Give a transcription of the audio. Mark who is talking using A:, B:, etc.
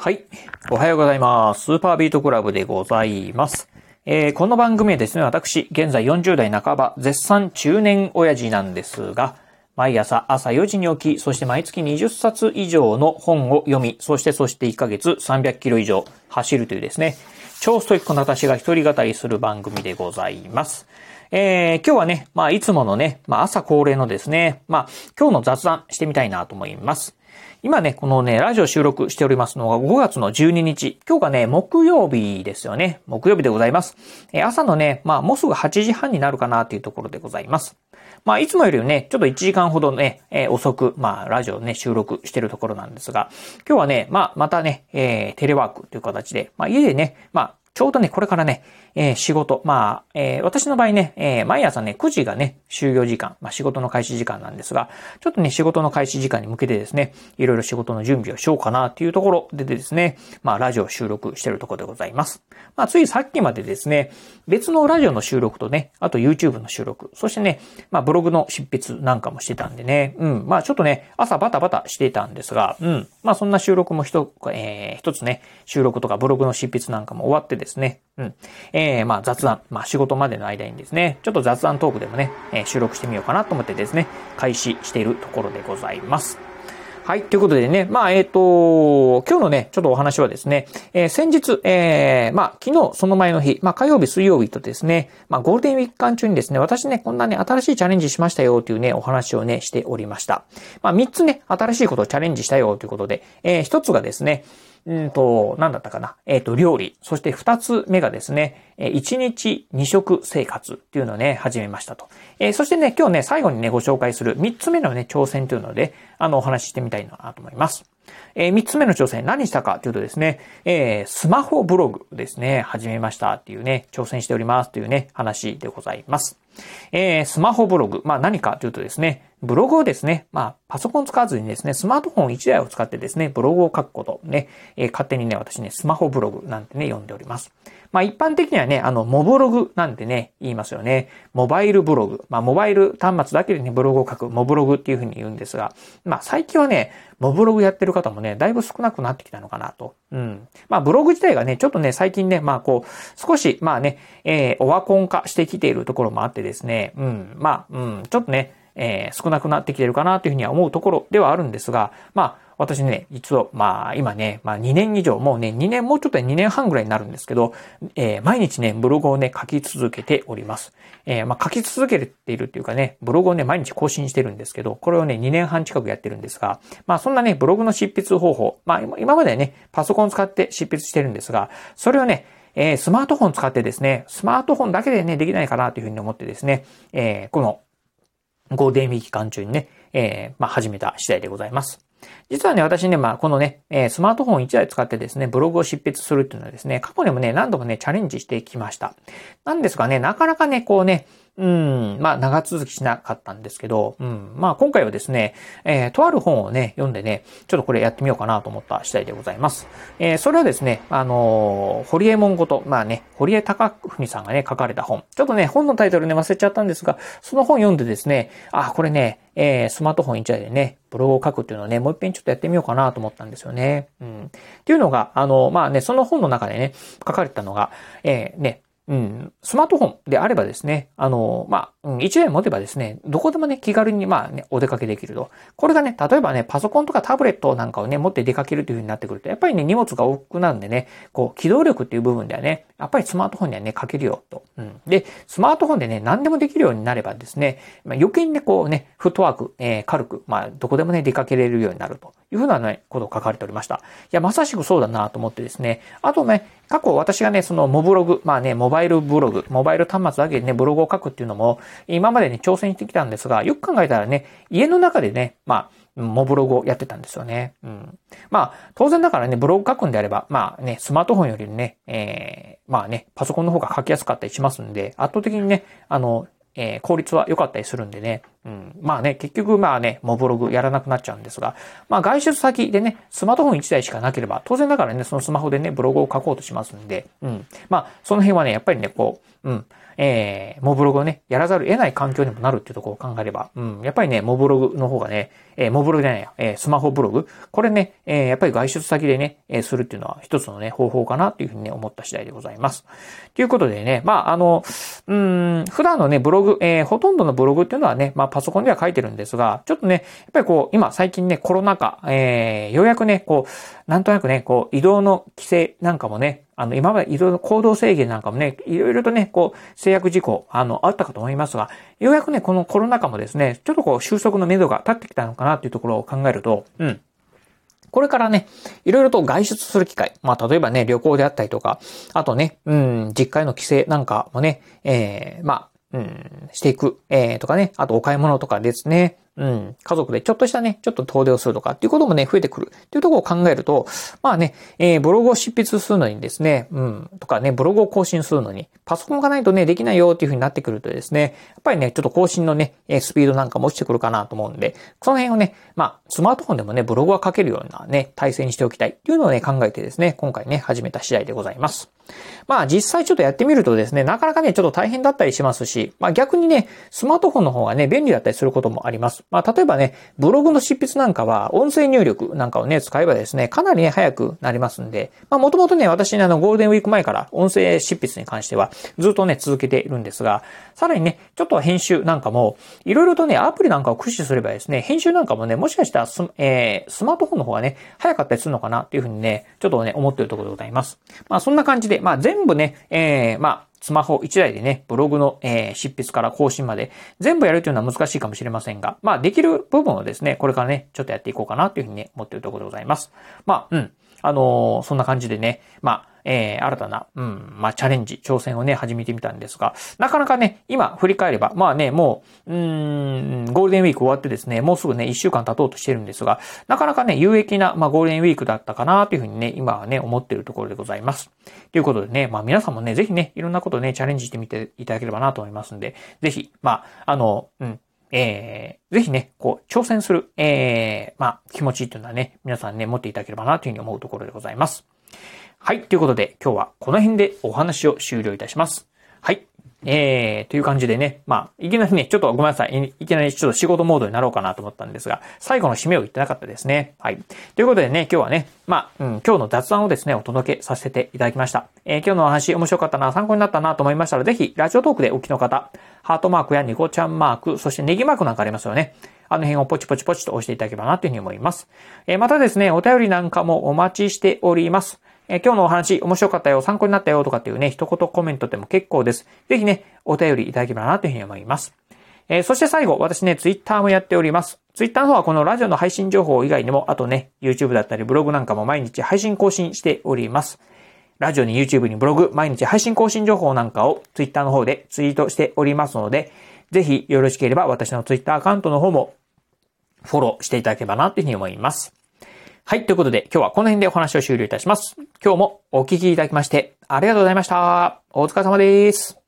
A: はい。おはようございます。スーパービートクラブでございます。えー、この番組はですね、私、現在40代半ば、絶賛中年親父なんですが、毎朝朝4時に起き、そして毎月20冊以上の本を読み、そしてそして1ヶ月300キロ以上走るというですね、超ストイックな私が一人語りする番組でございます。えー、今日はね、まあ、いつものね、まあ、朝恒例のですね、まあ、今日の雑談してみたいなと思います。今ね、このね、ラジオ収録しておりますのが5月の12日。今日がね、木曜日ですよね。木曜日でございます。え朝のね、まあ、もうすぐ8時半になるかなというところでございます。まあ、いつもよりね、ちょっと1時間ほどね、え、遅く、まあ、ラジオね、収録してるところなんですが、今日はね、まあ、またね、えー、テレワークという形で、まあ、家でね、まあ、ちょうどね、これからね、えー、仕事、まあ、えー、私の場合ね、えー、毎朝ね、9時がね、就業時間、まあ仕事の開始時間なんですが、ちょっとね、仕事の開始時間に向けてですね、いろいろ仕事の準備をしようかなっていうところでですね、まあラジオ収録してるところでございます。まあついさっきまでですね、別のラジオの収録とね、あと YouTube の収録、そしてね、まあブログの執筆なんかもしてたんでね、うん、まあちょっとね、朝バタバタしてたんですが、うん、まあそんな収録も一、えー、一つね、収録とかブログの執筆なんかも終わってですね、ですねうん。えー、まあ雑談、まあ仕事までの間にですね、ちょっと雑談トークでもね、えー、収録してみようかなと思ってですね、開始しているところでございます。はい。ということでね、まあ、えっ、ー、と、今日のね、ちょっとお話はですね、えー、先日、えー、まあ、昨日、その前の日、まあ、火曜日、水曜日とですね、まあ、ゴールデンウィーク間中にですね、私ね、こんなね、新しいチャレンジしましたよというね、お話をね、しておりました。まあ、3つね、新しいことをチャレンジしたよということで、えー、1つがですね、うんと、なんだったかな？えっ、ー、と、料理。そして二つ目がですね、え。1日二食生活っていうのをね、始めましたと。えー、そしてね、今日ね、最後にね、ご紹介する三つ目のね、挑戦というので、あの、お話ししてみたいなと思います。えー、三つ目の挑戦、何したかというとですね、えー、スマホブログですね、始めましたっていうね、挑戦しておりますというね、話でございます。えー、スマホブログ、まあ何かというとですね、ブログをですね、まあ、パソコン使わずにですね、スマートフォン1台を使ってですね、ブログを書くこと、ね、えー、勝手にね、私ね、スマホブログなんてね、呼んでおります。まあ一般的にはね、あの、モブログなんてね、言いますよね。モバイルブログ。まあモバイル端末だけでね、ブログを書く、モブログっていうふうに言うんですが、まあ最近はね、モブログやってる方もね、だいぶ少なくなってきたのかなと。うん。まあブログ自体がね、ちょっとね、最近ね、まあこう、少し、まあね、えー、オワコン化してきているところもあってですね、うん。まあ、うん、ちょっとね、えー、少なくなってきてるかなというふうには思うところではあるんですが、まあ、私ね、実は、まあ、今ね、まあ2年以上、もうね、2年、もうちょっと2年半ぐらいになるんですけど、えー、毎日ね、ブログをね、書き続けております。えー、まあ書き続けているっていうかね、ブログをね、毎日更新してるんですけど、これをね、2年半近くやってるんですが、まあそんなね、ブログの執筆方法、まあ今までね、パソコン使って執筆してるんですが、それをね、えー、スマートフォン使ってですね、スマートフォンだけでね、できないかなというふうに思ってですね、えー、このゴーデンウィー期間中にね、えー、まあ、始めた次第でございます。実はね、私ね、まあ、このね、え、スマートフォン1台使ってですね、ブログを執筆するっていうのはですね、過去にもね、何度もね、チャレンジしてきました。なんですがね、なかなかね、こうね、うん、まあ長続きしなかったんですけど、うん、まあ今回はですね、えー、とある本をね、読んでね、ちょっとこれやってみようかなと思った次第でございます。えー、それはですね、あのー、堀江門ごと、まあね、堀江貴文さんがね、書かれた本。ちょっとね、本のタイトルね、忘れちゃったんですが、その本読んでですね、あ、これね、えー、スマートフォン1台でね、ブログを書くっていうのをね、もう一遍ちょっとやってみようかなと思ったんですよね。うん。っていうのが、あの、まあね、その本の中でね、書かれたのが、えー、ね、うん、スマートフォンであればですね、あの、まあ、一台持てばですね、どこでもね、気軽にまあね、お出かけできると。これがね、例えばね、パソコンとかタブレットなんかをね、持って出かけるという風になってくると、やっぱりね、荷物が多くなるんでね、こう、機動力っていう部分ではね、やっぱりスマートフォンにはね、書けるよと。うん。で、スマートフォンでね、何でもできるようになればですね、まあ、余計にね、こうね、フットワーク、えー、軽く、まあ、どこでもね、出かけれるようになるというふうなね、ことを書かれておりました。いや、まさしくそうだなと思ってですね、あとね、過去私がね、そのモブログ、まあね、モバイルブログ、モバイル端末だけでね、ブログを書くっていうのも、今までね、挑戦してきたんですが、よく考えたらね、家の中でね、まあ、モブログをやってたんですよね。うん。まあ、当然だからね、ブログ書くんであれば、まあね、スマートフォンよりね、えー、まあね、パソコンの方が書きやすかったりしますんで、圧倒的にね、あの、えー、効率は良かったりするんでね。うん。まあね、結局まあね、モブログやらなくなっちゃうんですが、まあ外出先でね、スマートフォン1台しかなければ、当然だからね、そのスマホでね、ブログを書こうとしますんで、うん。まあ、その辺はね、やっぱりね、こう、うん。えー、モブログをね、やらざるを得ない環境にもなるっていうところを考えれば、うん、やっぱりね、モブログの方がね、えー、モブログじゃないや、えー、スマホブログ、これね、えー、やっぱり外出先でね、えー、するっていうのは一つのね、方法かなっていうふうにね、思った次第でございます。ということでね、まあ、あの、うん、普段のね、ブログ、えー、ほとんどのブログっていうのはね、ま、パソコンでは書いてるんですが、ちょっとね、やっぱりこう、今、最近ね、コロナ禍、えー、ようやくね、こう、なんとなくね、こう、移動の規制なんかもね、あの、今までいろいろ行動制限なんかもね、いろいろとね、こう、制約事項、あの、あったかと思いますが、ようやくね、このコロナ禍もですね、ちょっとこう、収束の目処が立ってきたのかなっていうところを考えると、うん。これからね、いろいろと外出する機会。まあ、例えばね、旅行であったりとか、あとね、うん、実家への帰省なんかもね、えー、まあ、うん、していく、えー、とかね、あとお買い物とかですね、うん、家族でちょっとしたね、ちょっと遠出をするとかっていうこともね、増えてくるっていうところを考えると、まあね、えー、ブログを執筆するのにですね、うん、とかね、ブログを更新するのに、パソコンがないとね、できないよっていうふうになってくるとですね、やっぱりね、ちょっと更新のね、スピードなんかも落ちてくるかなと思うんで、その辺をね、まあ、スマートフォンでもね、ブログは書けるようなね、体制にしておきたいっていうのをね、考えてですね、今回ね、始めた次第でございます。まあ実際ちょっとやってみるとですね、なかなかね、ちょっと大変だったりしますし、まあ逆にね、スマートフォンの方がね、便利だったりすることもあります。まあ例えばね、ブログの執筆なんかは、音声入力なんかをね、使えばですね、かなりね、早くなりますんで、まあもともとね、私ね、あの、ゴールデンウィーク前から音声執筆に関しては、ずっとね、続けているんですが、さらにね、ちょっと編集なんかも、いろいろとね、アプリなんかを駆使すればですね、編集なんかもね、もしかしたらス、えー、スマートフォンの方がね、早かったりするのかなっていうふうにね、ちょっとね、思っているところでございます。まあそんな感じで、まあ全部ね、えー、まあ、スマホ1台でね、ブログの、えー、執筆から更新まで全部やるというのは難しいかもしれませんが、まあできる部分をですね、これからね、ちょっとやっていこうかなというふうにね、思っているところでございます。まあ、うん。あの、そんな感じでね、まあ、えー、新たな、うん、まあ、チャレンジ、挑戦をね、始めてみたんですが、なかなかね、今振り返れば、まあね、もう、うん、ゴールデンウィーク終わってですね、もうすぐね、一週間経とうとしてるんですが、なかなかね、有益な、まあ、ゴールデンウィークだったかな、というふうにね、今はね、思ってるところでございます。ということでね、まあ、皆さんもね、ぜひね、いろんなことね、チャレンジしてみていただければなと思いますんで、ぜひ、まあ、あの、うん、えー、ぜひね、こう、挑戦する、えー、まあ、気持ちっていうのはね、皆さんね、持っていただければなというふうに思うところでございます。はい。ということで、今日はこの辺でお話を終了いたします。はい。えー、という感じでね、まあ、いきなりね、ちょっとごめんなさい。いきなりちょっと仕事モードになろうかなと思ったんですが、最後の締めを言ってなかったですね。はい。ということでね、今日はね、まあ、うん、今日の雑談をですね、お届けさせていただきました。えー、今日のお話面白かったな、参考になったなと思いましたら、ぜひ、ラジオトークでお聞きの方、ハートマークやニコちゃんマーク、そしてネギマークなんかありますよね。あの辺をポチポチポチと押していただければなというふうに思います。えー、またですね、お便りなんかもお待ちしております。え今日のお話面白かったよ、参考になったよとかっていうね、一言コメントでも結構です。ぜひね、お便りいただければなというふうに思います。えー、そして最後、私ね、ツイッターもやっております。ツイッターの方はこのラジオの配信情報以外にも、あとね、YouTube だったりブログなんかも毎日配信更新しております。ラジオに YouTube にブログ、毎日配信更新情報なんかをツイッターの方でツイートしておりますので、ぜひよろしければ私のツイッターアカウントの方もフォローしていただければなというふうに思います。はい。ということで、今日はこの辺でお話を終了いたします。今日もお聞きいただきまして、ありがとうございました。お疲れ様です。